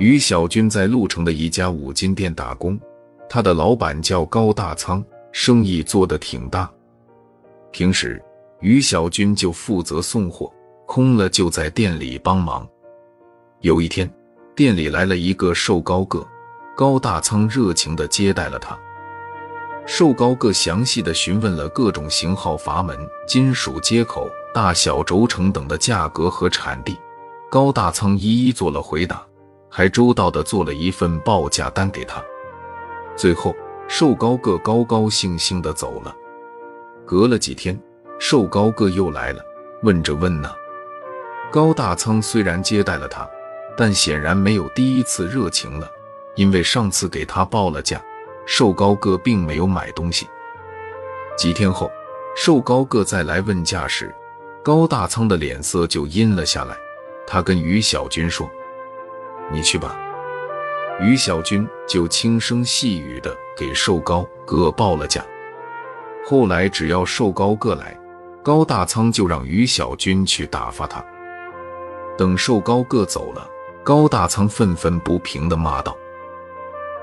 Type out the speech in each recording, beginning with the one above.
于小军在鹿城的一家五金店打工，他的老板叫高大仓，生意做得挺大。平时于小军就负责送货，空了就在店里帮忙。有一天，店里来了一个瘦高个，高大仓热情地接待了他。瘦高个详细的询问了各种型号、阀门、金属接口、大小、轴承等的价格和产地，高大仓一一做了回答，还周到的做了一份报价单给他。最后，瘦高个高高兴兴的走了。隔了几天，瘦高个又来了，问着问呢。高大仓虽然接待了他，但显然没有第一次热情了，因为上次给他报了价。瘦高个并没有买东西。几天后，瘦高个再来问价时，高大仓的脸色就阴了下来。他跟于小军说：“你去吧。”于小军就轻声细语的给瘦高个报了价。后来只要瘦高个来，高大仓就让于小军去打发他。等瘦高个走了，高大仓愤愤不平的骂道：“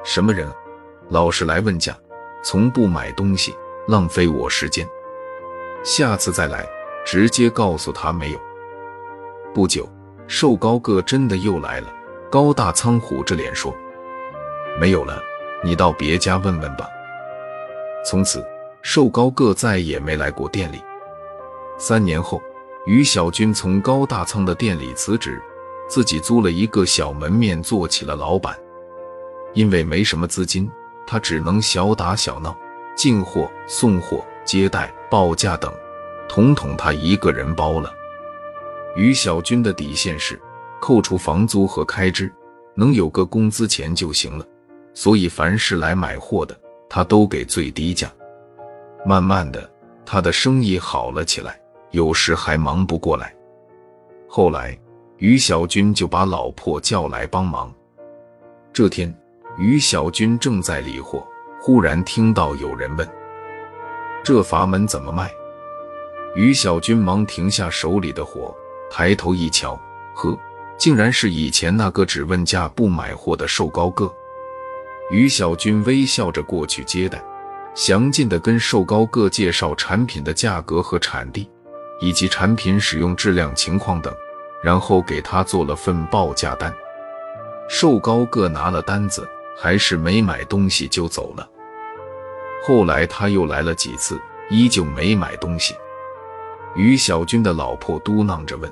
什么人？”老是来问价，从不买东西，浪费我时间。下次再来，直接告诉他没有。不久，瘦高个真的又来了。高大仓虎着脸说：“没有了，你到别家问问吧。”从此，瘦高个再也没来过店里。三年后，于小军从高大仓的店里辞职，自己租了一个小门面，做起了老板。因为没什么资金。他只能小打小闹，进货、送货、接待、报价等，统统他一个人包了。于小军的底线是，扣除房租和开支，能有个工资钱就行了。所以凡是来买货的，他都给最低价。慢慢的，他的生意好了起来，有时还忙不过来。后来，于小军就把老婆叫来帮忙。这天。于小军正在理货，忽然听到有人问：“这阀门怎么卖？”于小军忙停下手里的活，抬头一瞧，呵，竟然是以前那个只问价不买货的瘦高个。于小军微笑着过去接待，详尽的跟瘦高个介绍产品的价格和产地，以及产品使用质量情况等，然后给他做了份报价单。瘦高个拿了单子。还是没买东西就走了。后来他又来了几次，依旧没买东西。于小军的老婆嘟囔着问：“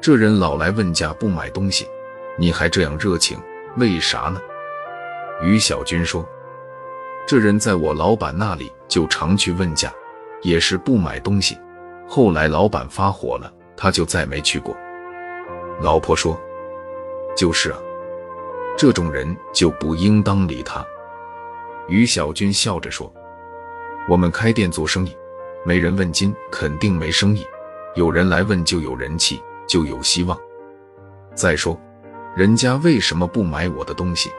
这人老来问价不买东西，你还这样热情，为啥呢？”于小军说：“这人在我老板那里就常去问价，也是不买东西。后来老板发火了，他就再没去过。”老婆说：“就是啊。”这种人就不应当理他。于小军笑着说：“我们开店做生意，没人问津肯定没生意；有人来问就有人气，就有希望。再说，人家为什么不买我的东西？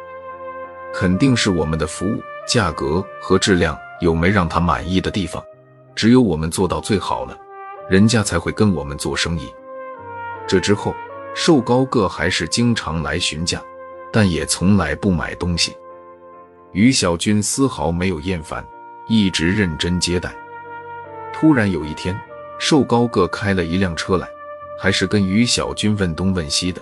肯定是我们的服务、价格和质量有没让他满意的地方。只有我们做到最好了，人家才会跟我们做生意。”这之后，瘦高个还是经常来询价。但也从来不买东西，于小军丝毫没有厌烦，一直认真接待。突然有一天，瘦高个开了一辆车来，还是跟于小军问东问西的。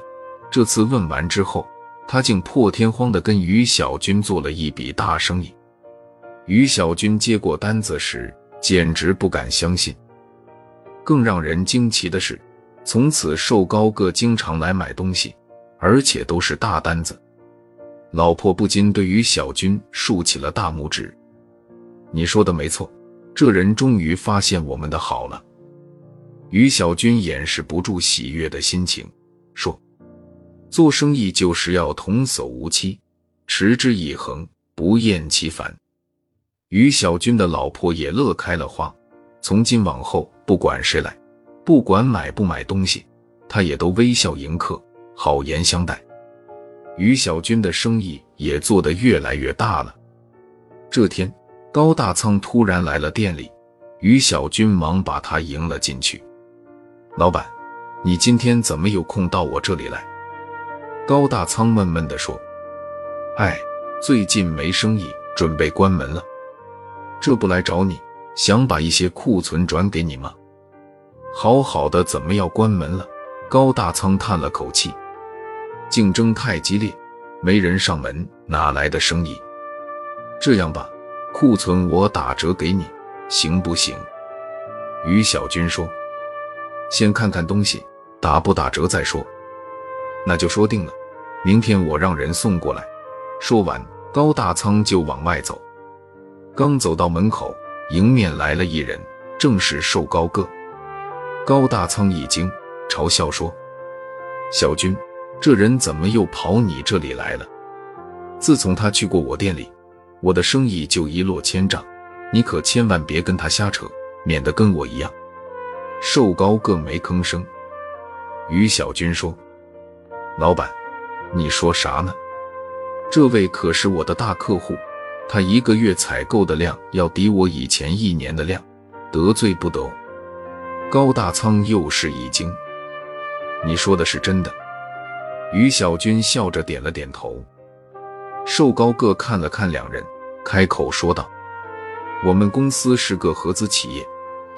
这次问完之后，他竟破天荒地跟于小军做了一笔大生意。于小军接过单子时，简直不敢相信。更让人惊奇的是，从此瘦高个经常来买东西。而且都是大单子，老婆不禁对于小军竖起了大拇指。你说的没错，这人终于发现我们的好了。于小军掩饰不住喜悦的心情，说：“做生意就是要童叟无欺，持之以恒，不厌其烦。”于小军的老婆也乐开了花，从今往后，不管谁来，不管买不买东西，他也都微笑迎客。好言相待，于小军的生意也做得越来越大了。这天，高大仓突然来了店里，于小军忙把他迎了进去。老板，你今天怎么有空到我这里来？高大仓闷闷地说：“哎，最近没生意，准备关门了。这不来找你，想把一些库存转给你吗？好好的，怎么要关门了？”高大仓叹了口气：“竞争太激烈，没人上门，哪来的生意？这样吧，库存我打折给你，行不行？”于小军说：“先看看东西，打不打折再说。”那就说定了，明天我让人送过来。说完，高大仓就往外走。刚走到门口，迎面来了一人，正是瘦高个。高大仓一惊，嘲笑说：“小军，这人怎么又跑你这里来了？自从他去过我店里，我的生意就一落千丈。你可千万别跟他瞎扯，免得跟我一样。”瘦高个没吭声。于小军说。老板，你说啥呢？这位可是我的大客户，他一个月采购的量要抵我以前一年的量，得罪不得。高大仓又是一惊，你说的是真的？于小军笑着点了点头。瘦高个看了看两人，开口说道：“我们公司是个合资企业，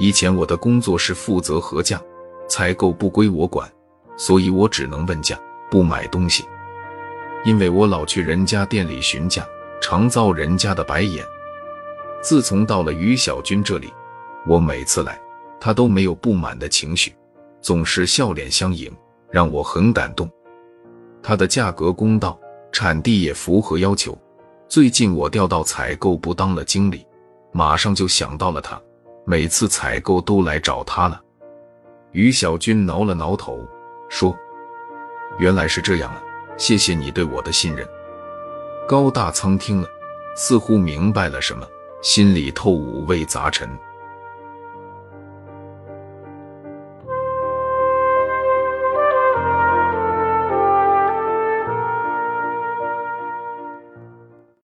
以前我的工作是负责核价，采购不归我管，所以我只能问价。”不买东西，因为我老去人家店里询价，常遭人家的白眼。自从到了于小军这里，我每次来，他都没有不满的情绪，总是笑脸相迎，让我很感动。他的价格公道，产地也符合要求。最近我调到采购部当了经理，马上就想到了他，每次采购都来找他了。于小军挠了挠头，说。原来是这样啊！谢谢你对我的信任。高大仓听了，似乎明白了什么，心里头五味杂陈。